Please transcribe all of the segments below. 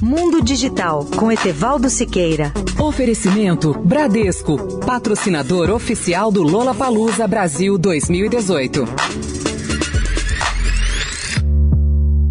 Mundo Digital com Etevaldo Siqueira. Oferecimento Bradesco, patrocinador oficial do Lola Palusa Brasil 2018.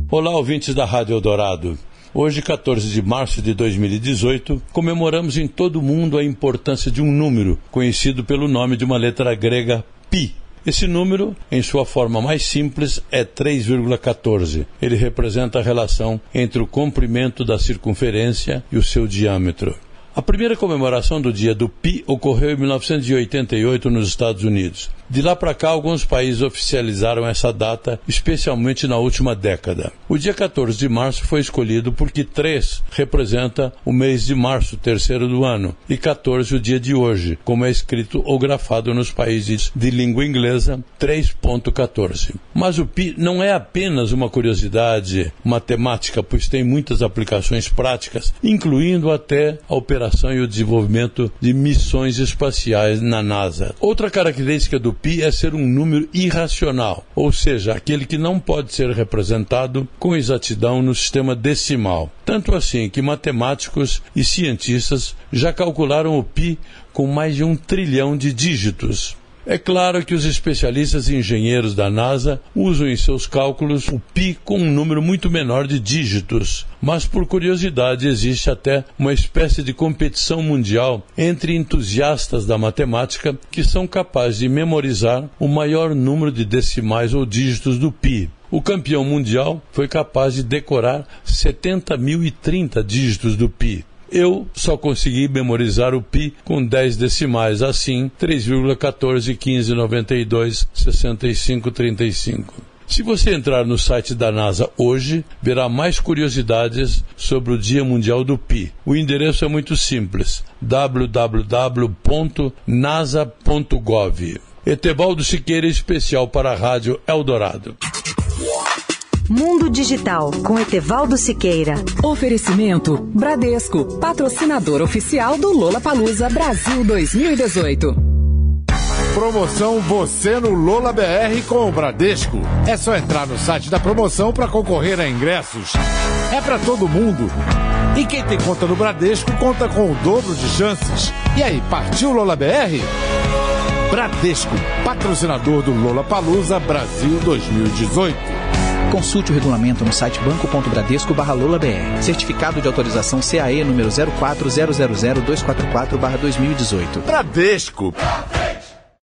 Olá, ouvintes da Rádio Eldorado. Hoje, 14 de março de 2018, comemoramos em todo o mundo a importância de um número, conhecido pelo nome de uma letra grega pi. Esse número, em sua forma mais simples, é 3,14. Ele representa a relação entre o comprimento da circunferência e o seu diâmetro. A primeira comemoração do dia do Pi ocorreu em 1988 nos Estados Unidos. De lá para cá, alguns países oficializaram essa data, especialmente na última década. O dia 14 de março foi escolhido porque 3 representa o mês de março, terceiro do ano, e 14 o dia de hoje, como é escrito ou grafado nos países de língua inglesa, 3.14. Mas o pi não é apenas uma curiosidade matemática, pois tem muitas aplicações práticas, incluindo até a operação e o desenvolvimento de missões espaciais na NASA. Outra característica do pi é ser um número irracional, ou seja, aquele que não pode ser representado com exatidão no sistema decimal. Tanto assim que matemáticos e cientistas já calcularam o pi com mais de um trilhão de dígitos. É claro que os especialistas e engenheiros da NASA usam em seus cálculos o pi com um número muito menor de dígitos, mas por curiosidade existe até uma espécie de competição mundial entre entusiastas da matemática que são capazes de memorizar o maior número de decimais ou dígitos do pi. O campeão mundial foi capaz de decorar 70.030 dígitos do pi. Eu só consegui memorizar o pi com 10 decimais, assim 3,14, 15, 92, 65, 35. Se você entrar no site da NASA hoje, verá mais curiosidades sobre o Dia Mundial do Pi. O endereço é muito simples: www.nasa.gov. Etevaldo Siqueira, especial para a Rádio Eldorado. Mundo Digital com Etevaldo Siqueira. Oferecimento Bradesco, patrocinador oficial do Lola Palusa Brasil 2018. Promoção Você no Lola BR com o Bradesco. É só entrar no site da promoção para concorrer a ingressos. É para todo mundo. E quem tem conta no Bradesco conta com o dobro de chances. E aí, partiu Lola BR? Bradesco, patrocinador do Lola Palusa Brasil 2018. Consulte o regulamento no site banco.bradesco br Certificado de autorização CAE número 04000244 2018. Bradesco.